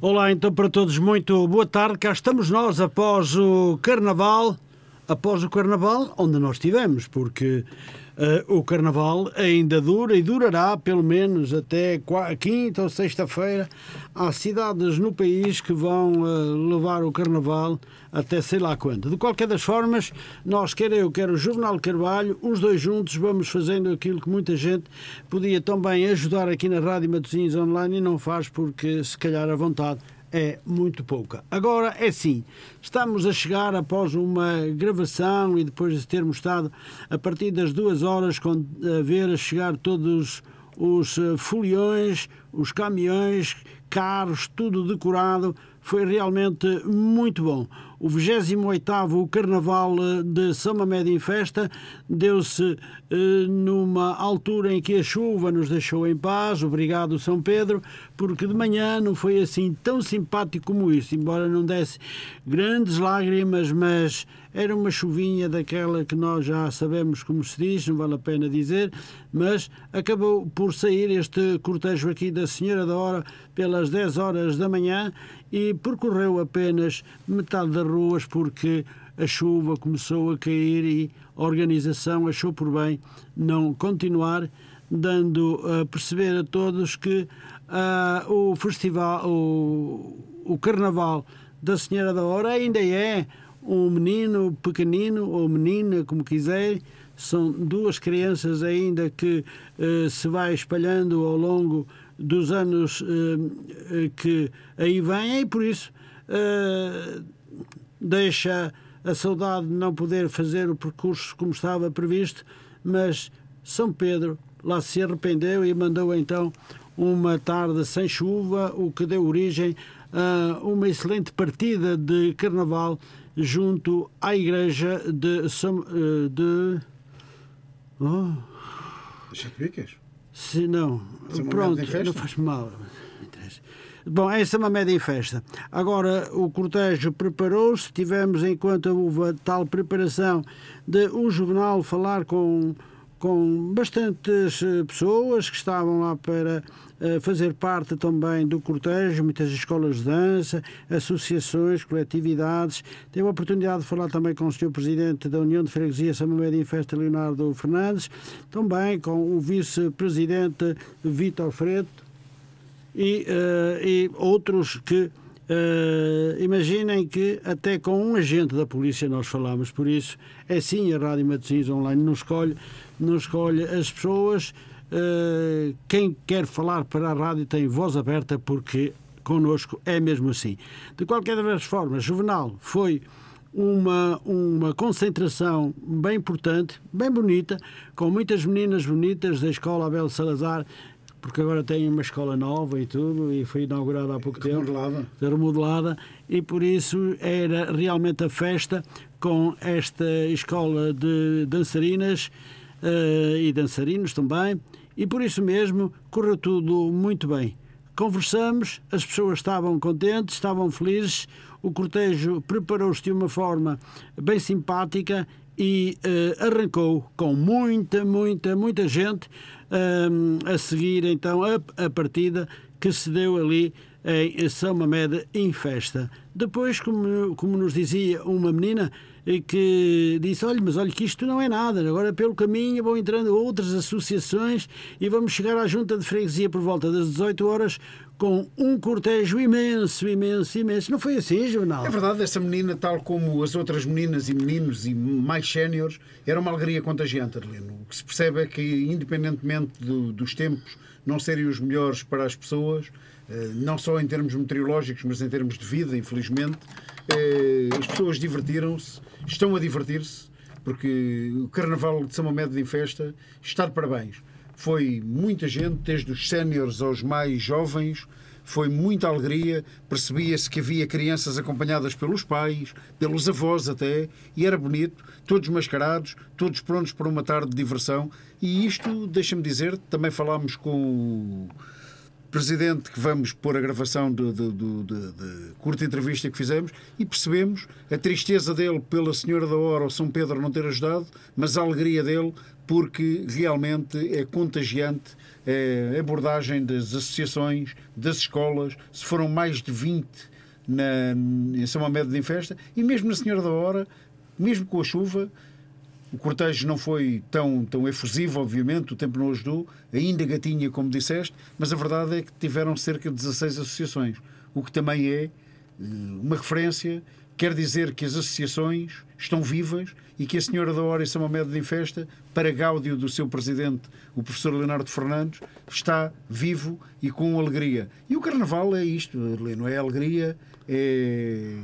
Olá, então para todos, muito boa tarde. Cá estamos nós após o Carnaval, após o Carnaval, onde nós estivemos, porque uh, o Carnaval ainda dura e durará pelo menos até quinta ou sexta-feira. Há cidades no país que vão uh, levar o Carnaval até sei lá quando. De qualquer das formas, nós, quer eu, quer o Juvenal Carvalho, os dois juntos vamos fazendo aquilo que muita gente podia também ajudar aqui na Rádio Matosinhos Online e não faz porque se calhar a vontade é muito pouca. Agora é sim, estamos a chegar após uma gravação e depois de termos estado a partir das duas horas a ver a chegar todos os eh, foliões, os caminhões, carros, tudo decorado, foi realmente muito bom. O 28º Carnaval eh, de São Mamed em Festa. Deu-se eh, numa altura em que a chuva nos deixou em paz, obrigado São Pedro, porque de manhã não foi assim tão simpático como isso, embora não desse grandes lágrimas, mas era uma chuvinha daquela que nós já sabemos como se diz, não vale a pena dizer, mas acabou por sair este cortejo aqui da Senhora da Hora pelas 10 horas da manhã e percorreu apenas metade das ruas porque a chuva começou a cair e a organização achou por bem não continuar, dando a perceber a todos que uh, o festival, o, o Carnaval da Senhora da Hora ainda é um menino pequenino ou menina, como quiser, são duas crianças ainda que uh, se vai espalhando ao longo dos anos uh, que aí vêm e por isso uh, deixa a saudade de não poder fazer o percurso como estava previsto, mas São Pedro lá se arrependeu e mandou então uma tarde sem chuva, o que deu origem a uma excelente partida de carnaval junto à igreja de São de oh. Se não, pronto, não faz mal. Bom, essa é uma média em festa. Agora, o cortejo preparou-se, tivemos, enquanto houve tal preparação, de o jornal falar com, com bastantes eh, pessoas que estavam lá para uh, fazer parte também do cortejo, muitas escolas de dança, associações, coletividades. Teve a oportunidade de falar também com o Sr. Presidente da União de Freguesia São Média em Festa, Leonardo Fernandes, também com o Vice-Presidente Vitor Freto, e, uh, e outros que Uh, imaginem que até com um agente da polícia nós falamos, por isso é sim a Rádio Matosinhos Online, não escolhe, não escolhe as pessoas. Uh, quem quer falar para a rádio tem voz aberta, porque connosco é mesmo assim. De qualquer das formas, Juvenal foi uma, uma concentração bem importante, bem bonita, com muitas meninas bonitas da Escola Abel Salazar porque agora tem uma escola nova e tudo, e foi inaugurada há pouco remodelada. tempo. Remodelada. E por isso era realmente a festa com esta escola de dançarinas uh, e dançarinos também, e por isso mesmo correu tudo muito bem. Conversamos, as pessoas estavam contentes, estavam felizes, o cortejo preparou-se de uma forma bem simpática e uh, arrancou com muita, muita, muita gente uh, a seguir então a, a partida que se deu ali em São Mamede em festa. Depois, como, como nos dizia uma menina, que disse: Olha, mas olha que isto não é nada, agora pelo caminho vão entrando outras associações e vamos chegar à junta de freguesia por volta das 18 horas com um cortejo imenso, imenso, imenso. Não foi assim, Jornal? É verdade, essa menina, tal como as outras meninas e meninos e mais séniores, era uma alegria contagiante, Adelino. O que se percebe é que, independentemente do, dos tempos não serem os melhores para as pessoas, eh, não só em termos meteorológicos, mas em termos de vida, infelizmente, eh, as pessoas divertiram-se, estão a divertir-se, porque o Carnaval de São Mamed em festa está de parabéns. Foi muita gente, desde os séniores aos mais jovens, foi muita alegria. Percebia-se que havia crianças acompanhadas pelos pais, pelos avós até, e era bonito, todos mascarados, todos prontos para uma tarde de diversão. E isto, deixa-me dizer, também falámos com Presidente, que vamos pôr a gravação de, de, de, de, curta entrevista que fizemos e percebemos a tristeza dele pela Senhora da Hora ou São Pedro não ter ajudado, mas a alegria dele porque realmente é contagiante a abordagem das associações, das escolas, se foram mais de 20 na, em São Mamed em festa, e mesmo na Senhora da Hora, mesmo com a chuva, o cortejo não foi tão, tão efusivo, obviamente, o tempo não ajudou, ainda gatinha, como disseste, mas a verdade é que tiveram cerca de 16 associações, o que também é eh, uma referência, quer dizer que as associações estão vivas e que a Senhora da Hora e São Mamed em Festa, para gáudio do seu presidente, o professor Leonardo Fernandes, está vivo e com alegria. E o Carnaval é isto, não é alegria, é,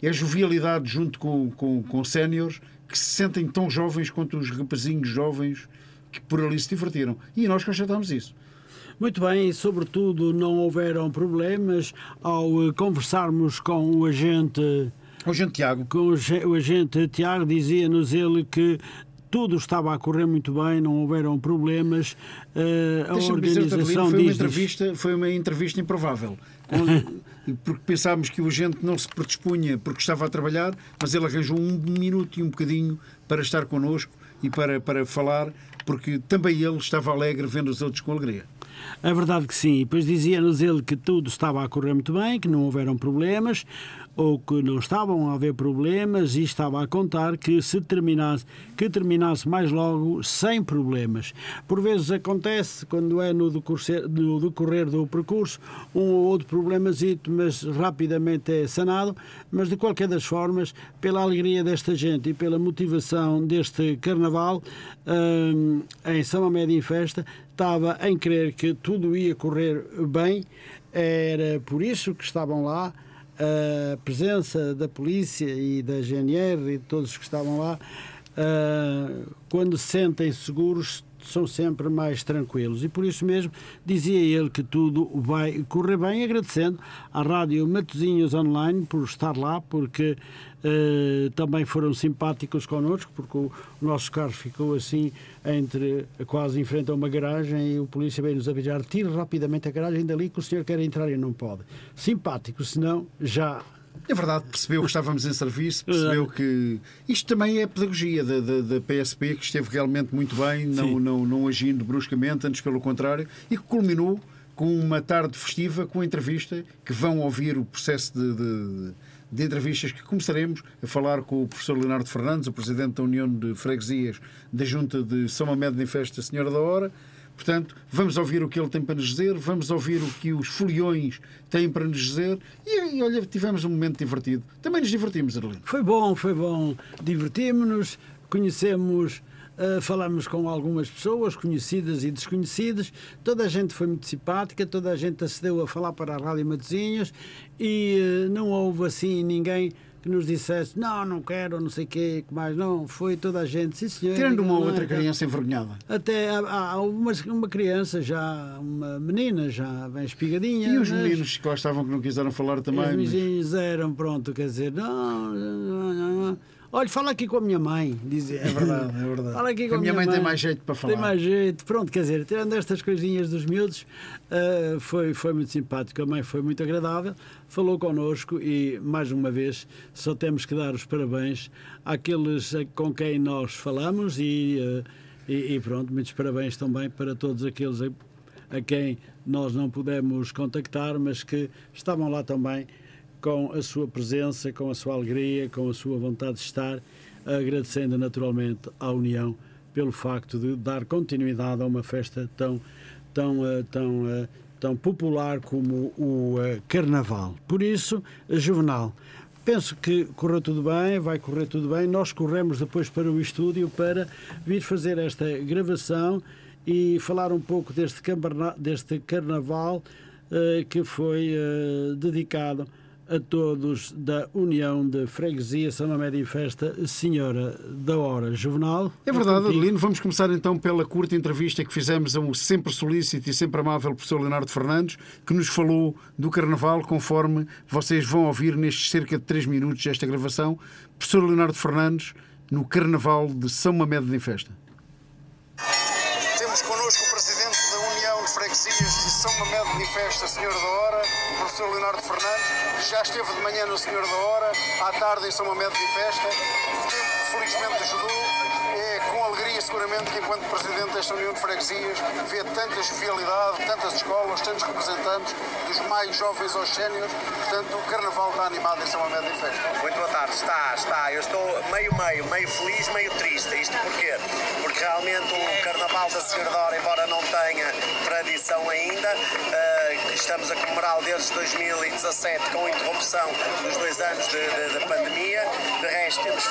é jovialidade junto com, com, com séniores que se sentem tão jovens quanto os rapazinhos jovens que por ali se divertiram. E nós constatamos isso. Muito bem, e sobretudo não houveram problemas ao eh, conversarmos com o agente o agente Tiago. Com o agente Tiago dizia-nos ele que tudo estava a correr muito bem, não houveram problemas. Uh, a organização foi uma entrevista, foi uma entrevista improvável. porque pensámos que o agente não se predispunha porque estava a trabalhar, mas ele arranjou um minuto e um bocadinho para estar connosco e para, para falar, porque também ele estava alegre vendo os outros com alegria. É verdade que sim. Depois dizia-nos ele que tudo estava a correr muito bem, que não houveram problemas ou que não estavam a haver problemas e estava a contar que se terminasse, que terminasse mais logo sem problemas. Por vezes acontece, quando é no decorrer, no decorrer do percurso, um ou outro problemazito, mas rapidamente é sanado, mas de qualquer das formas, pela alegria desta gente e pela motivação deste carnaval, hum, em São Amédio em Festa, estava em crer que tudo ia correr bem, era por isso que estavam lá, a presença da polícia e da GNR e de todos que estavam lá, uh, quando se sentem seguros, são sempre mais tranquilos. E por isso mesmo dizia ele que tudo vai correr bem, agradecendo à Rádio Matozinhos Online por estar lá, porque uh, também foram simpáticos connosco, porque o, nosso carro ficou assim entre quase em frente a uma garagem e o polícia veio nos avisar, tire rapidamente a garagem dali que o senhor quer entrar e não pode. Simpático, senão já é verdade, percebeu que estávamos em serviço, percebeu que. Isto também é pedagogia da, da, da PSP, que esteve realmente muito bem, não, não, não agindo bruscamente, antes pelo contrário, e que culminou com uma tarde festiva, com entrevista, que vão ouvir o processo de, de, de entrevistas que começaremos a falar com o professor Leonardo Fernandes, o presidente da União de Freguesias da Junta de São Mamed em Festa Senhora da Hora, Portanto, vamos ouvir o que ele tem para nos dizer, vamos ouvir o que os foliões têm para nos dizer e, e olha, tivemos um momento divertido. Também nos divertimos, Arlindo. Foi bom, foi bom. Divertimos-nos, conhecemos. Uh, falamos com algumas pessoas, conhecidas e desconhecidas. Toda a gente foi muito simpática, toda a gente acedeu a falar para a Rádio Matosinhos e uh, não houve assim ninguém que nos dissesse não, não quero, não sei o quê, que mais não, foi toda a gente, sim senhor. Tirando uma ou outra criança envergonhada. Até há, há uma, uma criança já, uma menina já bem espigadinha. E os mas... meninos que lá estavam que não quiseram falar também? Os meninos mas... eram, pronto, quer dizer, não, não, não, não Olha, fala aqui com a minha mãe, dizia. É verdade, é verdade. Fala aqui com a, a minha, mãe, mãe, tem mais jeito para falar. Tem mais jeito. Pronto, quer dizer, tirando estas coisinhas dos miúdos, uh, foi, foi muito simpático. A mãe foi muito agradável, falou connosco e, mais uma vez, só temos que dar os parabéns àqueles com quem nós falamos e, uh, e, e, pronto, muitos parabéns também para todos aqueles a, a quem nós não pudemos contactar, mas que estavam lá também com a sua presença, com a sua alegria, com a sua vontade de estar, agradecendo naturalmente à União pelo facto de dar continuidade a uma festa tão, tão, eh, tão, eh, tão popular como o eh, Carnaval. Por isso, Juvenal, penso que correu tudo bem, vai correr tudo bem. Nós corremos depois para o estúdio para vir fazer esta gravação e falar um pouco deste, deste carnaval que foi dedicado a todos da União de Freguesia São Média e Festa, Senhora da Hora Juvenal. É verdade, Adelino. Vamos começar então pela curta entrevista que fizemos ao sempre solícito e sempre amável professor Leonardo Fernandes, que nos falou do Carnaval, conforme vocês vão ouvir nestes cerca de 3 minutos desta gravação. Professor Leonardo Fernandes, no Carnaval de São Mamed em Festa. Festa, Senhora da Hora, o professor Leonardo Fernandes, já esteve de manhã no Senhor da Hora, à tarde em São Mamede de Festa. O tempo, felizmente, ajudou. É com alegria, seguramente, que enquanto Presidente desta União de Freguesias vê tanta jovialidade, tantas escolas, tantos representantes, dos mais jovens aos séniores. Portanto, o Carnaval está animado em São Mamede de Festa. Muito boa tarde, está, está. Eu estou meio, meio, meio feliz, meio triste. Isto porquê? Porque realmente o Carnaval da Senhora da Hora, embora não tenha tradição ainda, uh, estamos a comemorá-lo desde 2017 com interrupção dos dois anos de, pandemia.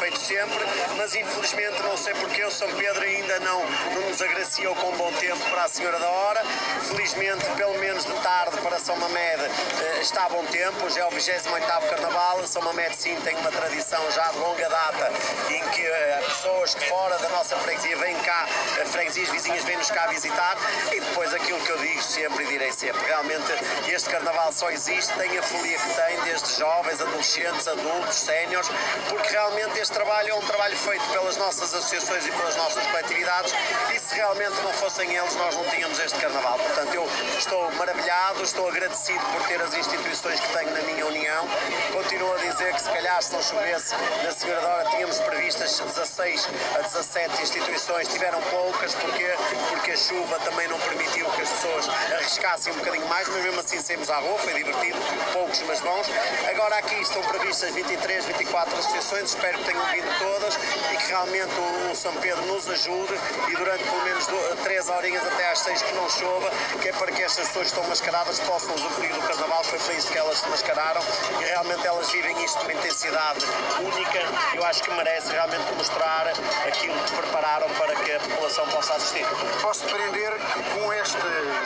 Feito sempre, mas infelizmente não sei porque o São Pedro ainda não, não nos agraciou com bom tempo para a Senhora da Hora. Felizmente, pelo menos de tarde para São Mamed uh, está a bom tempo. Hoje é o 28 Carnaval. São Mamed sim tem uma tradição já de longa data em que uh, pessoas de fora da nossa freguesia vêm cá, freguesias vizinhas vêm-nos cá visitar e depois aquilo que eu digo sempre e direi sempre, realmente este carnaval só existe, tem a folia que tem, desde jovens, adolescentes, adultos, séniores, porque realmente este trabalho é um trabalho feito pelas nossas associações e pelas nossas coletividades e se realmente não fossem eles nós não tínhamos este carnaval. Portanto, eu estou maravilhado, estou agradecido por ter as instituições que tenho na minha união. Continuo a dizer que se calhar se não chovesse na Senhora da Hora tínhamos previstas 16 a 17 instituições, tiveram poucas, porque porque a chuva também não permitiu que as pessoas arriscassem um bocadinho mais, mas mesmo assim saímos à rua, foi divertido, poucos mas bons. Agora aqui estão previstas 23, 24 associações, espero que tenham vindo todas e que realmente o São Pedro nos ajude e durante pelo menos 3 horinhas até às 6 que não chova, que é para que estas pessoas que estão mascaradas possam usufruir do carnaval, foi para isso que elas se mascararam e realmente elas vivem isto com uma intensidade única. Eu acho que merece realmente mostrar aquilo que prepararam para que a população possa assistir. Posso depreender que com esta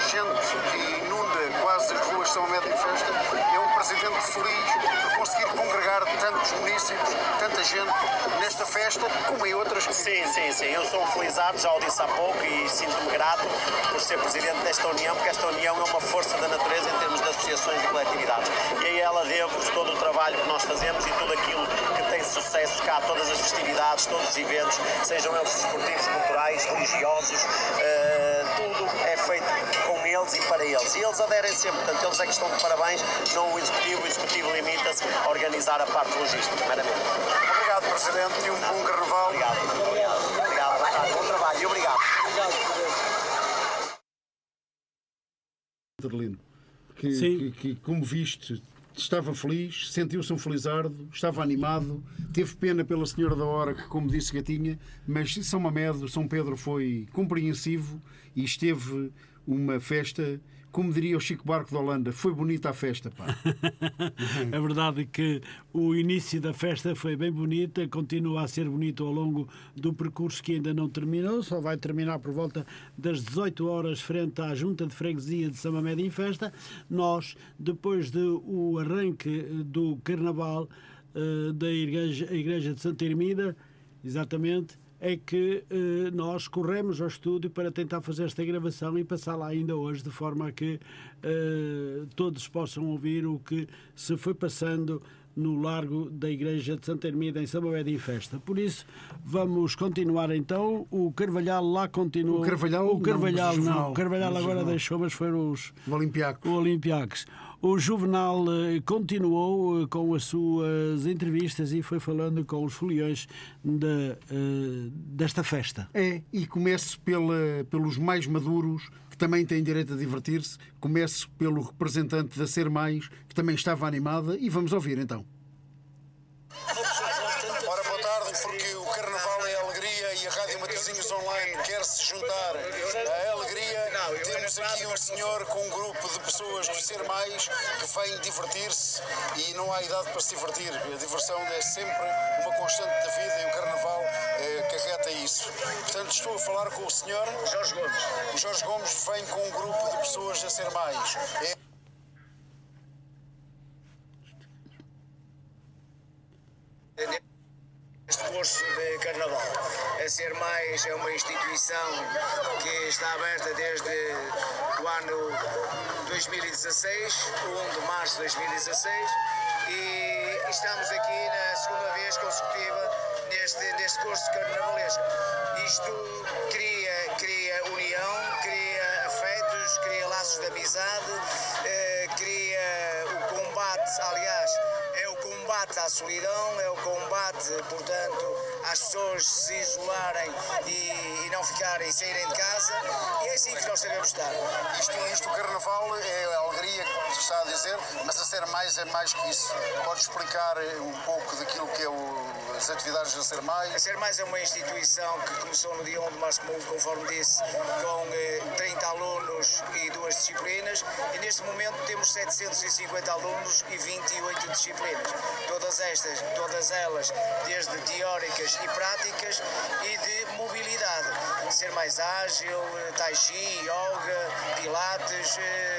gente que inunda as ruas São Médio em Festa, é um presidente feliz por conseguir congregar tantos municípios, tanta gente nesta festa, como em outras que... Sim, sim, sim. Eu sou um felizardo, já o disse há pouco, e sinto-me grato por ser presidente desta União, porque esta União é uma força da natureza em termos de associações e coletividades. E a ela devo todo o trabalho que nós fazemos e tudo aquilo que tem sucesso cá, todas as festividades, todos os eventos, sejam eles esportivos, culturais, religiosos, uh, tudo é feito com eles e para eles. E eles aderem sempre, portanto, eles é que estão de parabéns, não o Executivo. O Executivo limita-se a organizar a parte logística, meramente. Obrigado, Presidente, e um bom carnaval. Obrigado. Obrigado. Obrigado. Boa tarde. Bom trabalho e obrigado. Obrigado, Presidente. Que, que, que, como viste, estava feliz, sentiu-se um felizardo, estava animado, teve pena pela senhora da hora, que, como disse, Gatinha, mas São Mamedo, São Pedro foi compreensivo e esteve uma festa, como diria o Chico Barco de Holanda, foi bonita a festa, pá. é verdade que o início da festa foi bem bonita, continua a ser bonito ao longo do percurso que ainda não terminou, só vai terminar por volta das 18 horas frente à Junta de Freguesia de São Mamedo em Festa. Nós, depois do arranque do Carnaval uh, da igreja, igreja de Santa Hermida, exatamente, é que eh, nós corremos ao estúdio para tentar fazer esta gravação e passá-la ainda hoje, de forma a que eh, todos possam ouvir o que se foi passando no largo da Igreja de Santa Hermida, em Samoed em Festa. Por isso, vamos continuar então. O Carvalhal lá continua. O Carvalhal, o Carvalhal não. não. O Carvalhal agora deixou, mas foram os. O Olympiacos. O Olympiacos. O Juvenal eh, continuou eh, com as suas entrevistas e foi falando com os foliões de, uh, desta festa. É, e começo pela, pelos mais maduros, que também têm direito a divertir-se. Começo pelo representante da Ser Mais, que também estava animada, e vamos ouvir então. Ora, boa tarde, porque o Carnaval é alegria e a Rádio Matosinhos Online quer se juntar. Temos aqui um senhor com um grupo de pessoas de ser mais que vêm divertir-se e não há idade para se divertir. A diversão é sempre uma constante da vida e o Carnaval é, carreta isso. Portanto, estou a falar com o senhor Jorge Gomes. O Jorge Gomes vem com um grupo de pessoas a ser mais. É... Este curso de Carnaval. Ser Mais é uma instituição que está aberta desde o ano 2016, 1 de março de 2016, e estamos aqui na segunda vez consecutiva neste, neste curso carnavalesco. Isto cria, cria união, cria afetos, cria laços de amizade, eh, cria o combate, aliás, é o combate à solidão, é o combate, portanto, às pessoas se isolarem e, e não ficarem, saírem de casa, e é assim que nós devemos estar. Isto, isto, o Carnaval, é a alegria que está a dizer, mas a ser mais é mais que isso. Pode explicar eh, um pouco daquilo que é o, as atividades da Ser Mais? A Ser Mais é uma instituição que começou no dia 1 de março, conforme disse, com eh, 30 alunos e duas disciplinas, e neste momento temos 750 alunos e 28 disciplinas. Todas estas, todas elas, desde teóricas e práticas e de mobilidade. Ser mais ágil, tai chi, yoga, pilates, eh,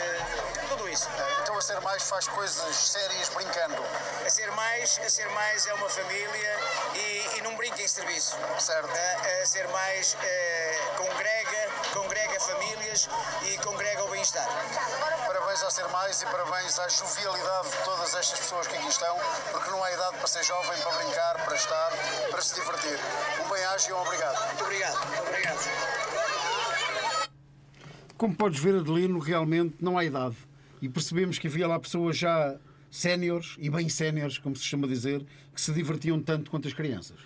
tudo isso. Então a Ser Mais faz coisas sérias brincando. A Ser Mais, a Ser Mais é uma família e, e não brinca em serviço. Certo. A, a Ser Mais eh, congrega, congrega famílias e congrega o bem-estar. Parabéns a Ser Mais e parabéns à jovialidade de todas estas pessoas que aqui estão, porque não há idade para ser jovem, para brincar, para estar, para se divertir. Um bem-aja e um obrigado. Muito obrigado. Muito obrigado. Como podes ver, Adelino, realmente não há idade. E percebemos que havia lá pessoas já séniores, e bem séniores, como se chama dizer, que se divertiam tanto quanto as crianças.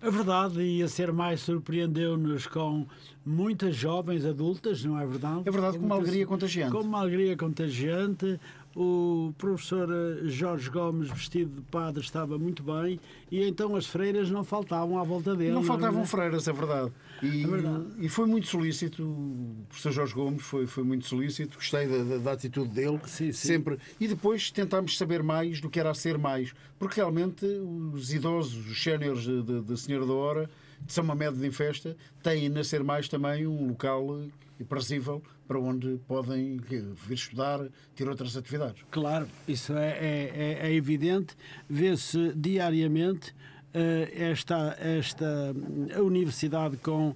A verdade ia ser mais surpreendeu-nos com muitas jovens adultas, não é verdade? É verdade, com uma alegria contagiante. Com uma alegria contagiante. O professor Jorge Gomes, vestido de padre, estava muito bem e então as freiras não faltavam à volta dele. Não faltavam é? freiras, é verdade. E, É verdade. e foi muito solícito, o professor Jorge Gomes foi, foi muito solícito, gostei da, da- da atitude dele, Sim, sim. sempre. E depois tentámos saber mais do que era a ser mais, porque realmente os idosos, os séniores da Senhora da Hora, de São Mamed em Festa, têm na Ser Mais também um local aprazível para onde podem vir estudar, ter outras atividades. Claro, isso é, é- é- é evidente. Vê-se diariamente eh, esta, esta a universidade com,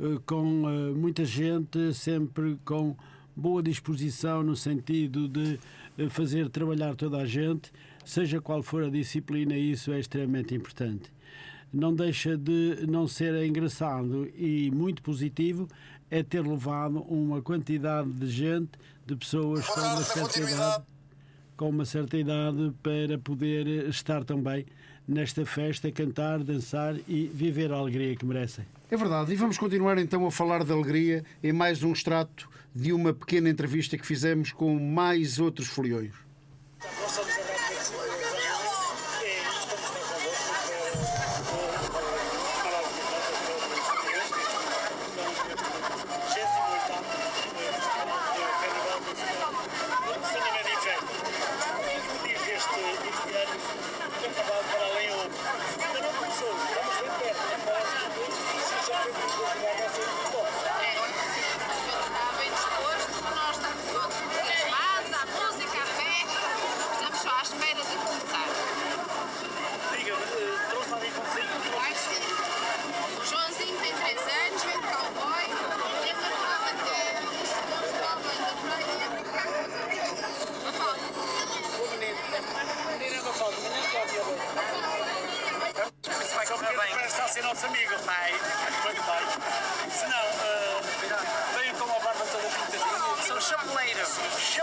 eh, com eh, muita gente, sempre com boa disposição no sentido de fazer trabalhar toda a gente, seja qual for a disciplina, isso é extremamente importante. Não deixa de não ser engraçado e muito positivo é ter levado uma quantidade de gente, de pessoas com uma certa idade com uma certa idade para poder estar também nesta festa, cantar, dançar e viver a alegria que merecem. É verdade, e vamos continuar então a falar de alegria em mais um extrato de uma pequena entrevista que fizemos com mais outros foliões.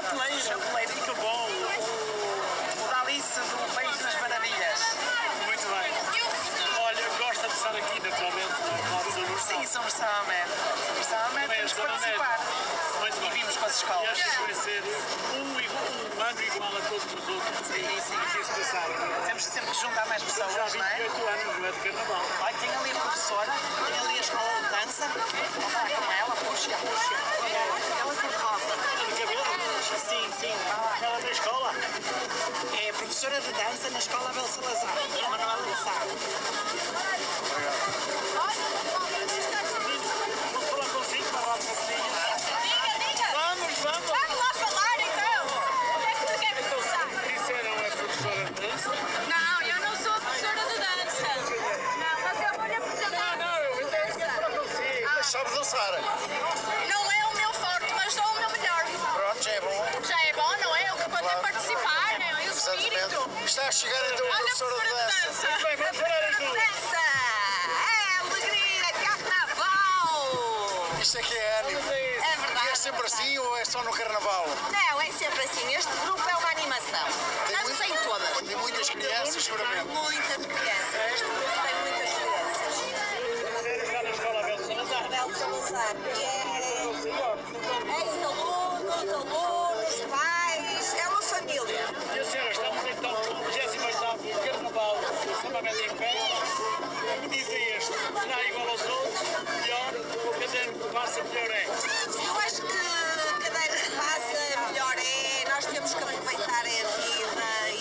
Chapeleiro. Chapeleiro. Que bom. O Dalice do País das Maravilhas. Muito bem. Olha, gosta de estar aqui, naturalmente, no Lado do. Sim, somos Samamed. Somos Samamed, Bem, temos que participar. Muito E bem. vimos com as E escolas. acho que vai ser um, um ano igual a todos os outros. Sim, sim. Aqui se passar. Temos sempre que juntar mais Já pessoas, não é? 28 anos, não é de carnaval. Olha, tem ali a professora, tem ali a escola de dança. Vou falar com ela, puxa, puxa. Ela tem rosa. Sim, sim. Ela da escola? É professora de dança na Escola Abel Salazar, Manuela de Sá. Vou é o espírito. Exatamente. Está a chegar então a professora de dança. Bem, vamos falar as duas. Dança! É alegria, carnaval! Isto é que é ânimo. É verdade. sempre assim ou é só no carnaval? Não, é sempre assim. Este grupo é uma animação. Estamos em todas. Tem muitas crianças, seguramente. Muitas crianças. Este grupo tem muitas crianças. Está na passa melhor é? Eu acho que cada ano que passa, melhor é. Nós temos que aproveitar a vida e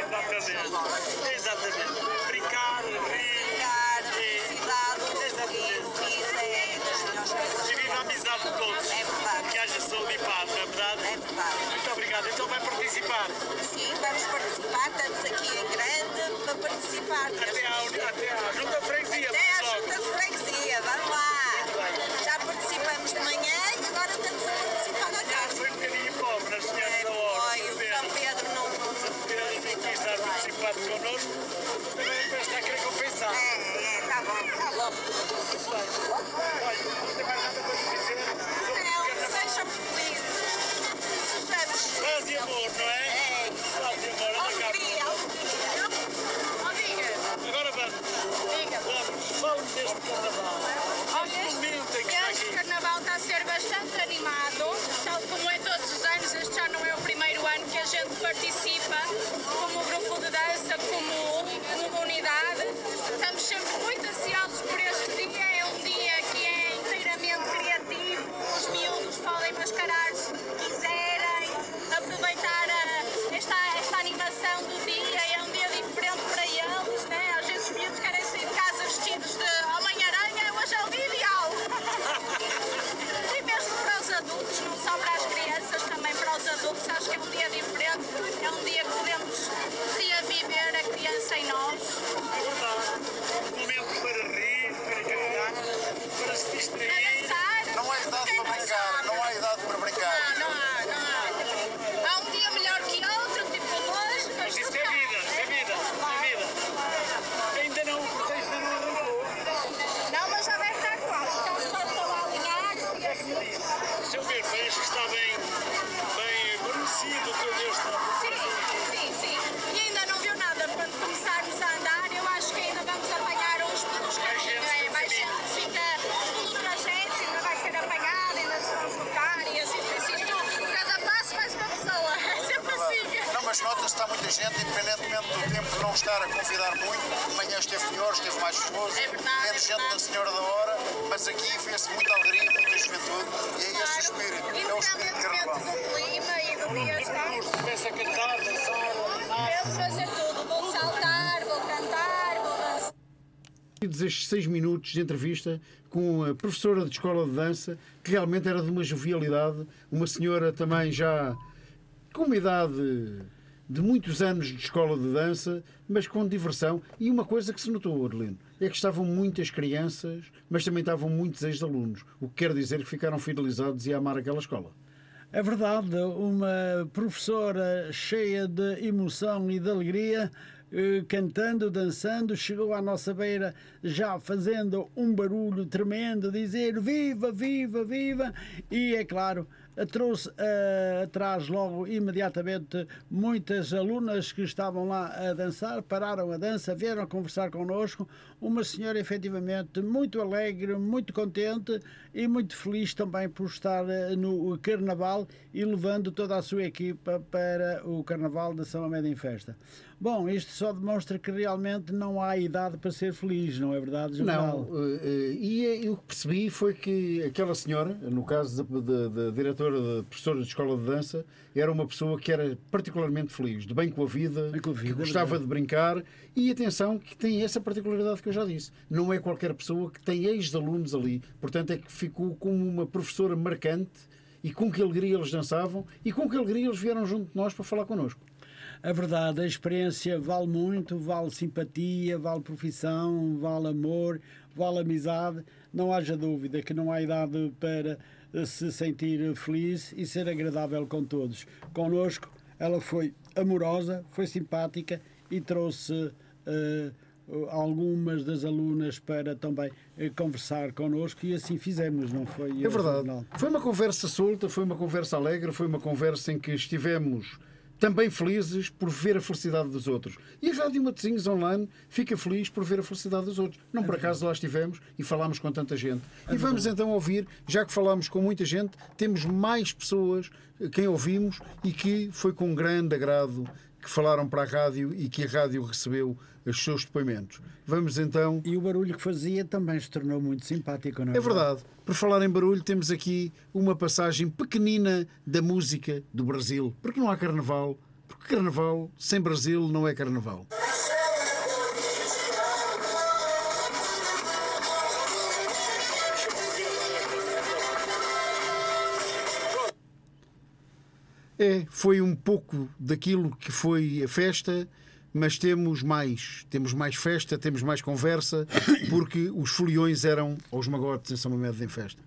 Exatamente. Exatamente. Brincar, rir. brincar, a felicidade, o sorriso, o riso é das melhores coisas. E viva a amizade de todos. É verdade. Que haja saúde e paz, não é verdade? É verdade. Muito obrigado. Então vai participar. Sim, vamos participar, estamos aqui em grande para participar. Até à, até à Junta Freguesia. Até à. Junta Freguesia, estes seis minutos de entrevista com a professora de escola de dança, que realmente era de uma jovialidade, uma senhora também já com uma idade de muitos anos de escola de dança, mas com diversão. E uma coisa que se notou, Orlino, é que estavam muitas crianças, mas também estavam muitos ex-alunos, o que quer dizer que ficaram fidelizados e a amar aquela escola. É verdade, uma professora cheia de emoção e de alegria, cantando, dançando, chegou à nossa beira já fazendo um barulho tremendo, dizer viva, viva, viva, e é claro, trouxe eh, atrás logo imediatamente muitas alunas que estavam lá a dançar, pararam a dança, vieram conversar connosco, uma senhora efetivamente muito alegre, muito contente e muito feliz também por estar eh, no Carnaval e levando toda a sua equipa para o Carnaval da São Amédio em Festa. Bom, isto só demonstra que realmente não há idade para ser feliz, não é verdade, Juvenal? Não, eh, eh, e, o que percebi foi que aquela senhora, no caso da, da- da diretora, da professora de escola de dança, era uma pessoa que era particularmente feliz, de bem com a vida, com a vida, que gostava de brincar e atenção que tem essa particularidade que eu já disse. Não é qualquer pessoa que tem ex-alunos ali, portanto é que ficou como uma professora marcante e com que alegria eles dançavam e com que alegria eles vieram junto de nós para falar connosco. A verdade, a experiência vale muito, vale simpatia, vale profissão, vale amor, vale amizade. Não haja dúvida que não há idade para eh, se sentir feliz e ser agradável com todos. Connosco, ela foi amorosa, foi simpática e trouxe eh, algumas das alunas para também eh, conversar connosco e assim fizemos, não foi? É verdade. Foi uma conversa solta, foi uma conversa alegre, foi uma conversa em que estivemos também felizes por ver a felicidade dos outros. E a Rádio Matosinhos Online fica feliz por ver a felicidade dos outros. Não por acaso lá estivemos e falámos com tanta gente. E vamos então ouvir, já que falámos com muita gente, temos mais pessoas eh, quem ouvimos e que foi com grande agrado que falaram para a rádio e que a rádio recebeu os seus depoimentos. Vamos então. E o barulho que fazia também se tornou muito simpático, não é? É verdade. Por falar em barulho, temos aqui uma passagem pequenina da música do Brasil. Porque não há carnaval. Porque carnaval sem Brasil não é carnaval. É, foi um pouco daquilo que foi a festa, mas temos mais. Temos mais festa, temos mais conversa, porque os foliões eram aos magotes em São Mamede em festa.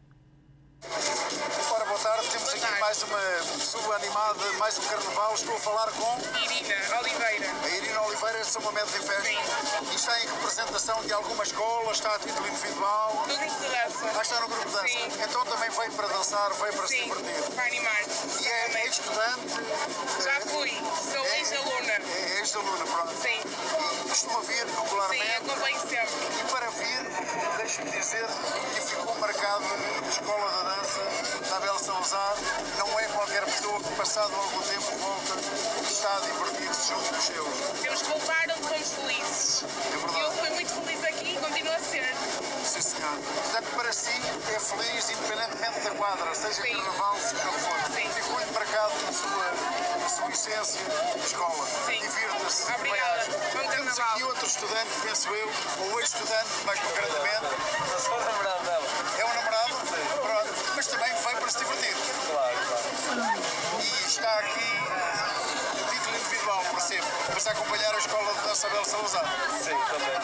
Ora, boa tarde. Temos aqui mais uma pessoa animada, mais um carnaval. Estou a falar com Irina Oliveira. A Irina Oliveira de São Mamede em festa. E está em representação de alguma escola, está a título individual. Do grupo de dança. Ah, está no grupo de dança. Sim. Então também veio para dançar, veio para se Sim, divertir. para animar. E é, é estudante, Já fui, sou ex-aluna. é ex-aluna, pronto. Sim, E costuma vir sim, regularmente. acompanho sempre. E para vir, deixe-me dizer que ficou marcado na Escola da Dança da Abel Salazar. Não é qualquer pessoa que, passado algum tempo, volta e está a divertir-se junto dos seus. Temos que voltar onde fomos felizes. É verdade. Eu fui muito feliz aqui e continuo a ser. Sim, senhor. Portanto, para si, é feliz independentemente da quadra, seja Sim. carnaval, seja o que for. Sim. Ficou marcado na sua, na sua essência, escola. Sim. Divirta-se. Obrigada. Bom Temos aqui outro estudante, penso eu, ou ex-estudante, mais concretamente. É um namorado? Para se divertir. E está aqui a título individual, percebo. Mas a acompanhar a escola de dança Abel Salazar. Sim, também.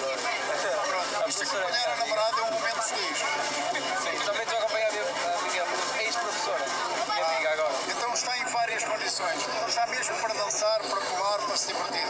Pronto. Isto acompanhar a namorada é um momento feliz. Sim, também estou a acompanhar a minha ex-professora e amiga agora. Então está em várias condições. Está mesmo para dançar, para pular, para se divertir.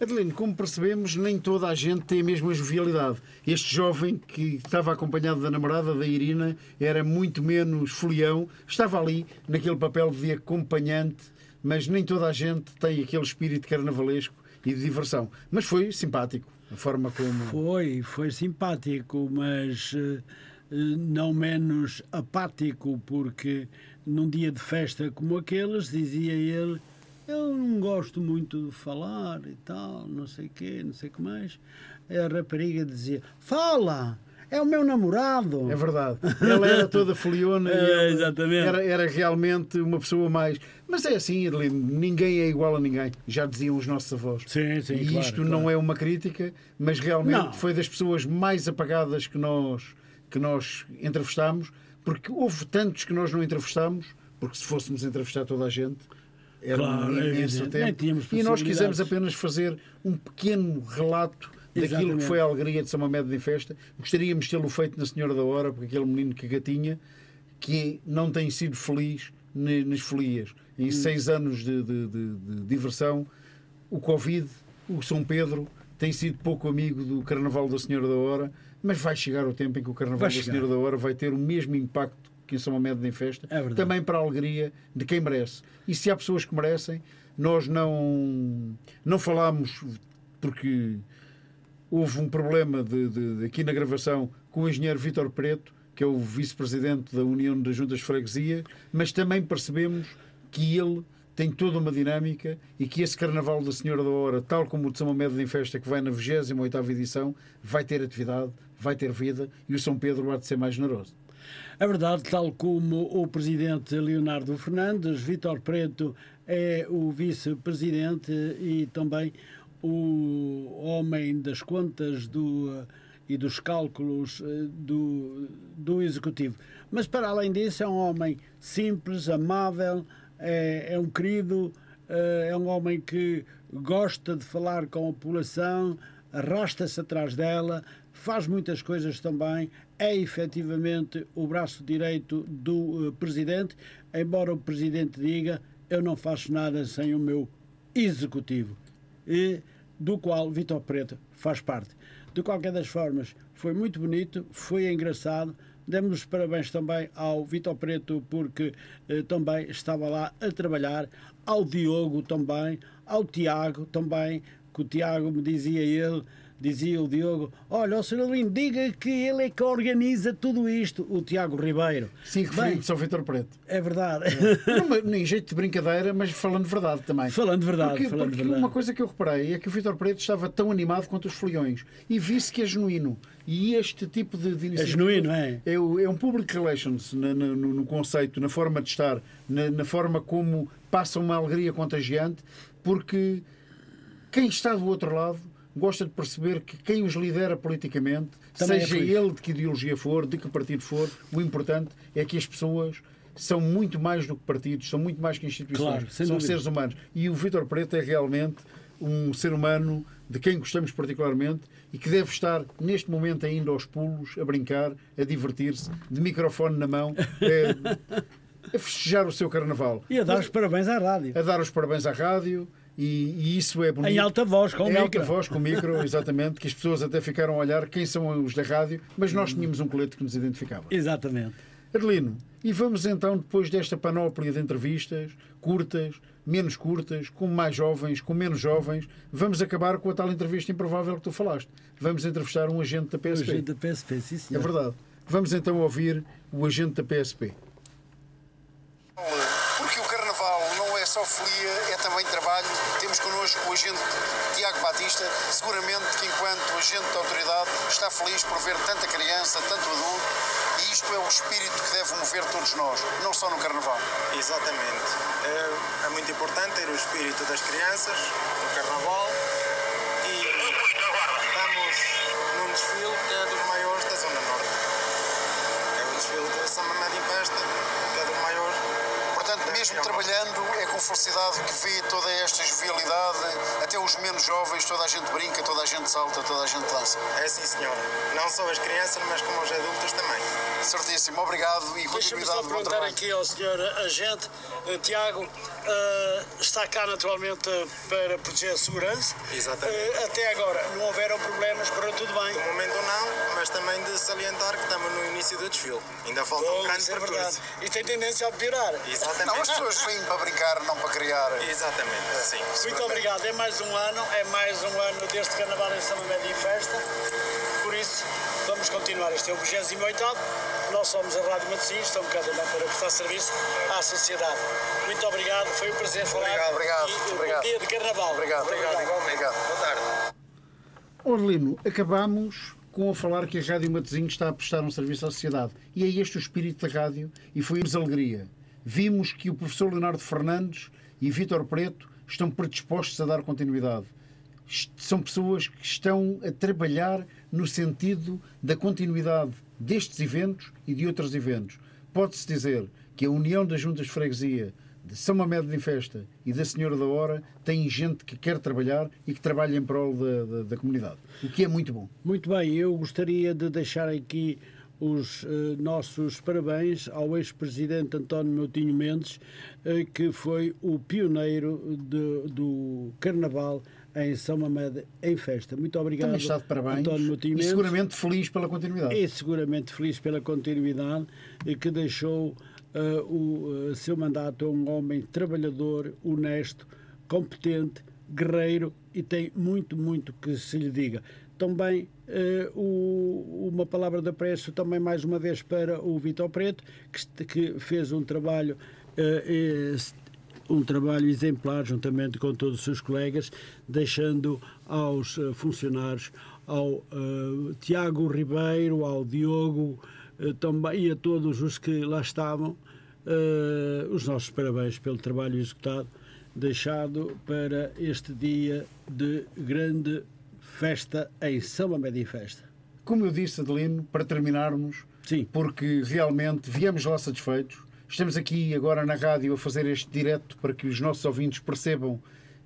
Adelino, como percebemos, nem toda a gente tem a mesma jovialidade. Este jovem que estava acompanhado da namorada, da Irina, era muito menos folião, estava ali naquele papel de acompanhante, mas nem toda a gente tem aquele espírito carnavalesco e de diversão. Mas foi simpático, a forma como. Foi, foi simpático, mas eh, eh, não menos apático, porque num dia de festa como aqueles, dizia ele, eu não gosto muito de falar e tal, não sei o quê, não sei o que mais. A rapariga dizia, fala! É o meu namorado! É verdade. Ela era toda foliona É, exatamente. Era, era realmente uma pessoa mais. Mas é assim, Adelino, ninguém é igual a ninguém. Já diziam os nossos avós. Sim, sim, e claro, isto claro. não é uma crítica, mas realmente Não. foi das pessoas mais apagadas que nós, que nós entrevistámos, porque houve tantos que nós não entrevistámos, porque se fôssemos entrevistar toda a gente. Era Claro, um é imenso. Nem tempo. E nós quisemos apenas fazer um pequeno relato daquilo que foi a alegria de São Mamede em festa. Gostaríamos de tê-lo feito na Senhora da Hora, porque aquele menino que gatinha, que não tem sido feliz nas folias. Hum. Em seis anos de, de- de- de diversão, o Covid, o São Pedro, tem sido pouco amigo do Carnaval da Senhora da Hora, mas vai chegar o tempo em que o Carnaval Vai da chegar. Senhora da Hora vai ter o mesmo impacto que em São Mamede em festa, É também para a alegria de quem merece. E se há pessoas que merecem, nós não, não falamos porque houve um problema de, de- de- aqui na gravação com o engenheiro Vítor Preto, que é o vice-presidente da União das Juntas de Freguesia, mas também percebemos que ele tem toda uma dinâmica e que esse Carnaval da Senhora da Hora, tal como o de São Mamede em Festa, que vai na 28ª edição, vai ter atividade, vai ter vida e o São Pedro há de ser mais generoso. É verdade, tal como o presidente Leonardo Fernandes, Vítor Preto é o vice-presidente e também o homem das contas do, e dos cálculos eh, do, do executivo. Mas para além disso, é um homem simples, amável, é, é um querido, eh, é um homem que gosta de falar com a população, arrasta-se atrás dela, faz muitas coisas também, é efetivamente o braço direito do eh, Presidente, embora o Presidente diga eu não faço nada sem o meu Executivo, e do qual Vitor Preto faz parte. De qualquer das formas, foi muito bonito, foi engraçado. Demos os parabéns também ao Vitor Preto, porque eh, também estava lá a trabalhar, ao Diogo também, ao Tiago também, que o Tiago me dizia ele, dizia o Diogo, olha, o Sr. Adelino, diga que ele é que organiza tudo isto, o Tiago Ribeiro. Sim, referindo-se ao Vitor Preto. É verdade. Numa- Nem jeito de brincadeira, mas falando verdade também. Falando verdade, Porque, falando porque verdade. uma coisa que eu reparei é que o Vitor Preto estava tão animado quanto os foliões e vi-se que é genuíno. E este tipo de, de iniciativa. genuíno, é? É, é um public relations na- no, no conceito, na forma de estar, na, na forma como passa uma alegria contagiante, porque quem está do outro lado gosta de perceber que quem os lidera politicamente, Também é seja feliz. ele de que ideologia for, de que partido for, o importante é que as pessoas são muito mais do que partidos, são muito mais que instituições, Claro, são dúvida. seres humanos. E o Vítor Preto é realmente um ser humano de quem gostamos particularmente e que deve estar neste momento ainda aos pulos, a brincar, a divertir-se, de microfone na mão, eh, a festejar o seu carnaval. E a dar os parabéns à rádio. A dar os parabéns à rádio e, e isso é bonito. Em alta voz, com o em micro. alta voz, com o micro, exatamente, que as pessoas até ficaram a olhar quem são os da rádio, mas nós tínhamos um colete que nos identificava. Exatamente. Adelino, e vamos então, depois desta panóplia de entrevistas, curtas, menos curtas, com mais jovens, com menos jovens, vamos acabar com a tal entrevista improvável que tu falaste. Vamos entrevistar um agente da PSP. agente da PSP, sim, É senhor. verdade. Vamos então ouvir o agente da PSP. Porque o Carnaval não é só folia, é também trabalho. Temos connosco o agente Tiago Batista, seguramente que enquanto agente da autoridade está feliz por ver tanta criança, tanto adulto, e isto é o espírito que deve mover todos nós, não só no Carnaval. Exatamente. É, é muito importante ter o espírito das crianças no Carnaval mesmo trabalhando, é com felicidade que vê toda esta jovialidade, até os menos jovens, toda a gente brinca, toda a gente salta, toda a gente dança. É sim, senhora. Não só as crianças, mas como os adultos também. Certíssimo, obrigado e Deixa-me continuidade só bom perguntar aqui ao senhor agente, eh, Tiago, eh, está cá naturalmente eh, para proteger a segurança. Exatamente. Eh, até agora não houveram problemas, correu tudo bem. No momento não, mas também de salientar que estamos no início do desfile. Ainda falta um Bom, grande isso é percurso. E tem tendência a piorar. Exatamente. Não, as pessoas vêm para brincar, não para criar. Exatamente, sim. Muito obrigado. É mais um ano, é mais um ano deste Carnaval em São Média em Festa. Por isso, vamos continuar. Este é o 28 Nós somos a Rádio Matosinhos, estamos cá também para prestar serviço à sociedade. Muito obrigado, foi um prazer falar. Obrigado, obrigado, E, obrigado. Bom dia de Carnaval. Obrigado, obrigado, obrigado. Boa tarde. Orlino, acabamos com a falar que a Rádio Matosinhos está a prestar um serviço à sociedade. E é este o espírito da rádio e foi-nos alegria. Vimos que o professor Leonardo Fernandes e Vítor Preto estão predispostos a dar continuidade. São pessoas que estão a trabalhar no sentido da continuidade destes eventos e de outros eventos. Pode-se dizer que a união das juntas de freguesia de São Mamed em Festa e da Senhora da Hora tem gente que quer trabalhar e que trabalha em prol da, da, da comunidade, o que é muito bom. Muito bem, eu gostaria de deixar aqui os eh, nossos parabéns ao ex-presidente António Moutinho Mendes, eh, que foi o pioneiro de- do Carnaval em São Mamede em festa. Muito obrigado, Também está de parabéns António Moutinho e seguramente feliz pela continuidade. E seguramente feliz pela continuidade e que deixou eh, o eh, seu mandato a um homem trabalhador, honesto, competente, guerreiro e tem muito, muito que se lhe diga. Também eh, o- uma palavra de apreço também mais uma vez para o Vitor Preto, que, que fez um trabalho um trabalho exemplar juntamente com todos os seus colegas, deixando aos eh, funcionários, ao eh, Tiago Ribeiro, ao Diogo eh, também, e a todos os que lá estavam, eh, os nossos parabéns pelo trabalho executado, deixado para este dia de grande festa em São Mamede em Festa. Como eu disse, Adelino, para terminarmos, porque realmente viemos lá satisfeitos. Estamos aqui agora na rádio a fazer este direto para que os nossos ouvintes percebam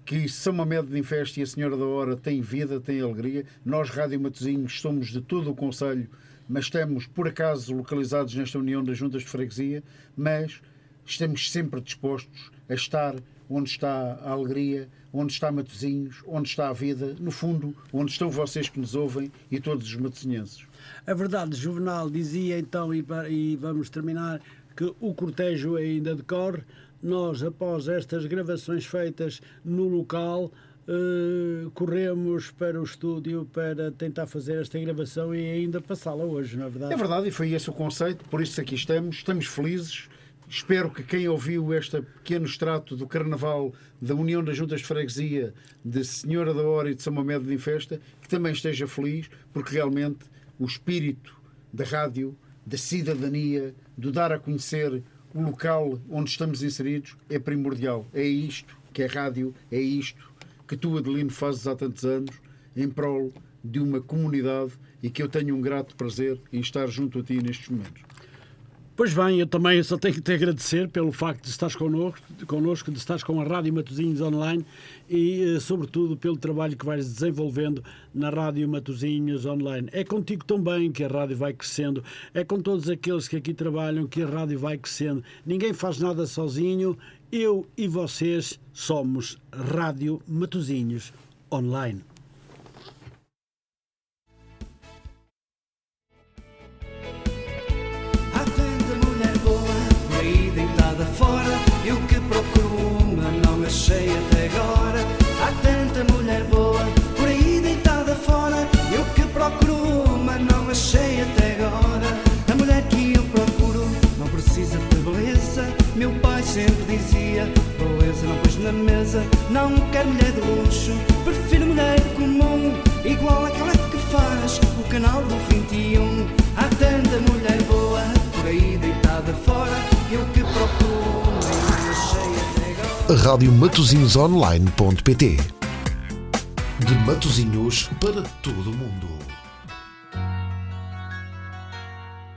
que São Mamed de Infeste e a Senhora da Hora têm vida, têm alegria. Nós, Rádio Matosinhos, somos de todo o Conselho, mas estamos, por acaso, localizados nesta união das juntas de freguesia, mas estamos sempre dispostos a estar onde está a alegria, onde está Matosinhos, onde está a vida, no fundo, onde estão vocês que nos ouvem e todos os matosinhenses. A verdade, Juvenal dizia então, e, e vamos terminar, que o cortejo ainda decorre. Nós, após estas gravações feitas no local, eh, corremos para o estúdio para tentar fazer esta gravação e ainda passá-la hoje, não é verdade? É verdade, e foi esse o conceito, por isso aqui estamos, estamos felizes. Espero que quem ouviu este pequeno extrato do Carnaval da União das Juntas de Freguesia de Senhora da Hora e de São Mamed de Festa, que também esteja feliz, porque realmente o espírito da rádio, da cidadania, do dar a conhecer o local onde estamos inseridos é primordial. É isto que é rádio, é isto que tu, Adelino, fazes há tantos anos em prol de uma comunidade e que eu tenho um grato prazer em estar junto a ti nestes momentos. Pois bem, eu também só tenho que te agradecer pelo facto de estares connosco, connosco de estares com a Rádio Matosinhos Online e, eh, sobretudo, pelo trabalho que vais desenvolvendo na Rádio Matosinhos Online. É contigo também que a rádio vai crescendo, é com todos aqueles que aqui trabalham que a rádio vai crescendo. Ninguém faz nada sozinho, eu e vocês somos Rádio Matosinhos Online. Até agora. Rádio Matosinhosonline.pt De Matosinhos para todo o mundo.